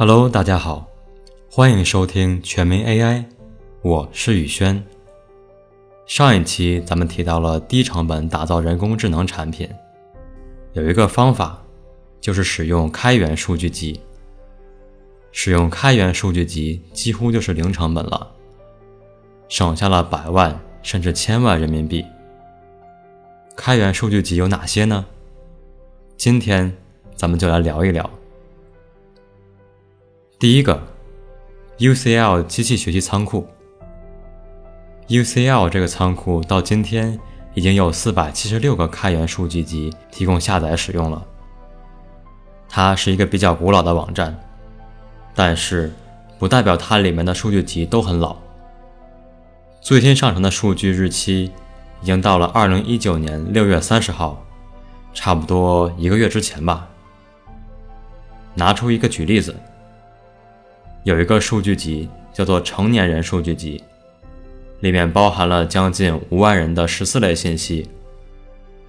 Hello，大家好，欢迎收听全民 AI，我是宇轩。上一期咱们提到了低成本打造人工智能产品，有一个方法就是使用开源数据集。使用开源数据集几乎就是零成本了，省下了百万甚至千万人民币。开源数据集有哪些呢？今天咱们就来聊一聊。第一个，UCL 机器学习仓库。UCL 这个仓库到今天已经有四百七十六个开源数据集提供下载使用了。它是一个比较古老的网站，但是不代表它里面的数据集都很老。最新上传的数据日期已经到了二零一九年六月三十号，差不多一个月之前吧。拿出一个举例子。有一个数据集叫做成年人数据集，里面包含了将近五万人的十四类信息，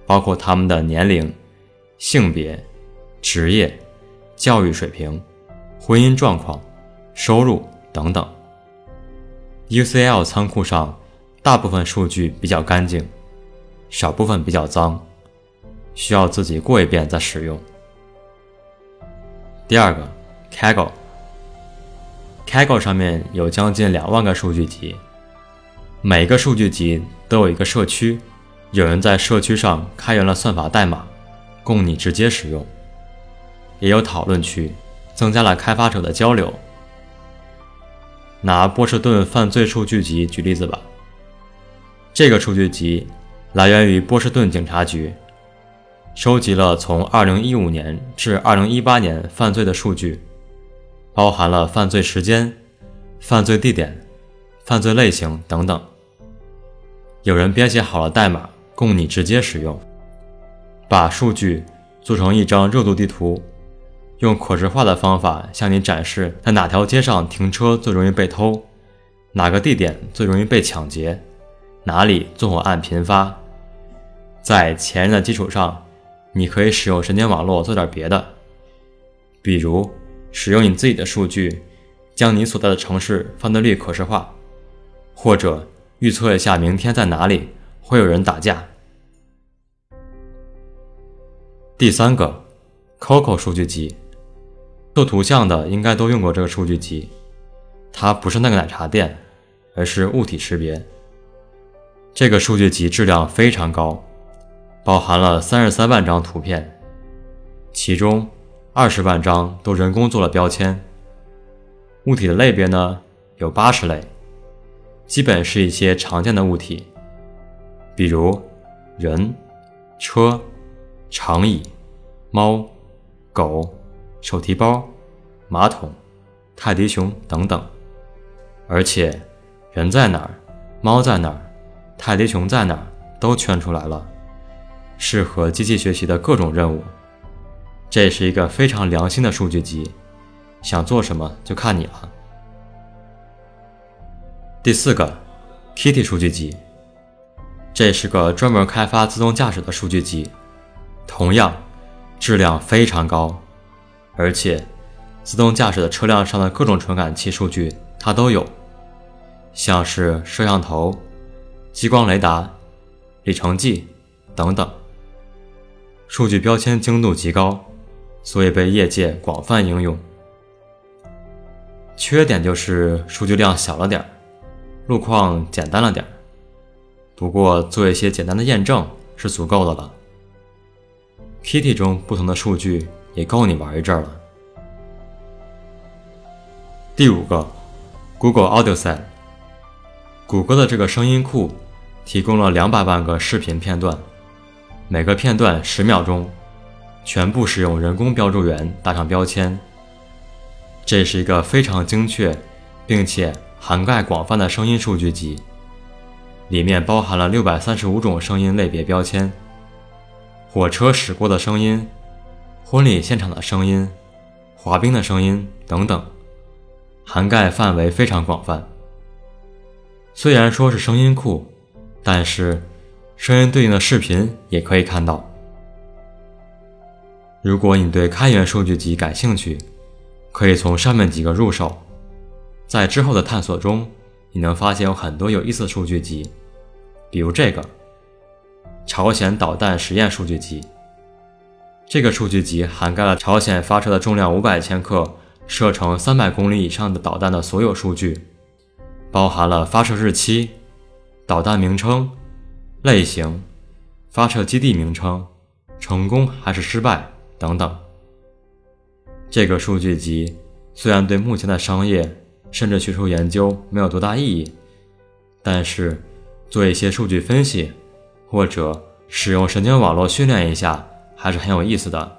包括他们的年龄、性别、职业、教育水平、婚姻状况、收入等等。UCL 仓库上大部分数据比较干净，少部分比较脏，需要自己过一遍再使用。第二个，Kaggle。Kaggle 上面有将近两万个数据集，每个数据集都有一个社区，有人在社区上开源了算法代码，供你直接使用，也有讨论区，增加了开发者的交流。拿波士顿犯罪数据集举例子吧，这个数据集来源于波士顿警察局，收集了从2015年至2018年犯罪的数据。包含了犯罪时间、犯罪地点、犯罪类型等等。有人编写好了代码供你直接使用，把数据做成一张热度地图，用可视化的方法向你展示在哪条街上停车最容易被偷，哪个地点最容易被抢劫，哪里纵火案频发。在前人的基础上，你可以使用神经网络做点别的，比如。使用你自己的数据，将你所在的城市犯罪率可视化，或者预测一下明天在哪里会有人打架。第三个，Coco 数据集，做图像的应该都用过这个数据集，它不是那个奶茶店，而是物体识别。这个数据集质量非常高，包含了三十三万张图片，其中。二十万张都人工做了标签，物体的类别呢有八十类，基本是一些常见的物体，比如人、车、长椅、猫、狗、手提包、马桶、泰迪熊等等。而且人在哪儿，猫在哪儿，泰迪熊在哪儿都圈出来了，适合机器学习的各种任务。这是一个非常良心的数据集，想做什么就看你了。第四个，Kitty 数据集，这是个专门开发自动驾驶的数据集，同样质量非常高，而且自动驾驶的车辆上的各种传感器数据它都有，像是摄像头、激光雷达、里程计等等，数据标签精度极高。所以被业界广泛应用。缺点就是数据量小了点儿，路况简单了点儿。不过做一些简单的验证是足够的了。Kitty 中不同的数据也够你玩一阵了。第五个，Google Audio Set。谷歌的这个声音库提供了两百万个视频片段，每个片段十秒钟。全部使用人工标注员打上标签，这是一个非常精确，并且涵盖广泛的声音数据集，里面包含了六百三十五种声音类别标签，火车驶过的声音，婚礼现场的声音，滑冰的声音等等，涵盖范围非常广泛。虽然说是声音库，但是声音对应的视频也可以看到。如果你对开源数据集感兴趣，可以从上面几个入手，在之后的探索中，你能发现有很多有意思的数据集，比如这个朝鲜导弹实验数据集。这个数据集涵盖了朝鲜发射的重量五百千克、射程三百公里以上的导弹的所有数据，包含了发射日期、导弹名称、类型、发射基地名称、成功还是失败等等。这个数据集虽然对目前的商业甚至学术研究没有多大意义，但是做一些数据分析，或者使用神经网络训练一下。还是很有意思的。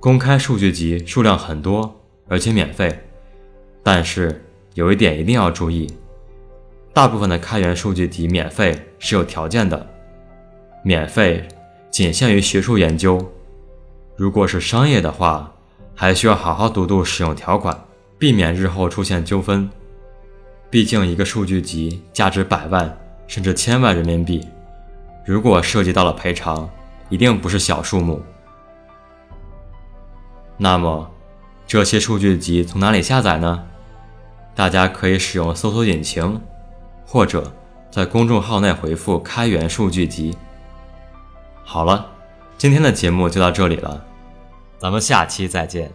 公开数据集数量很多，而且免费，但是有一点一定要注意：大部分的开源数据集免费是有条件的，免费仅限于学术研究。如果是商业的话，还需要好好读读使用条款，避免日后出现纠纷。毕竟一个数据集价值百万甚至千万人民币，如果涉及到了赔偿。一定不是小数目。那么，这些数据集从哪里下载呢？大家可以使用搜索引擎，或者在公众号内回复“开源数据集”。好了，今天的节目就到这里了，咱们下期再见。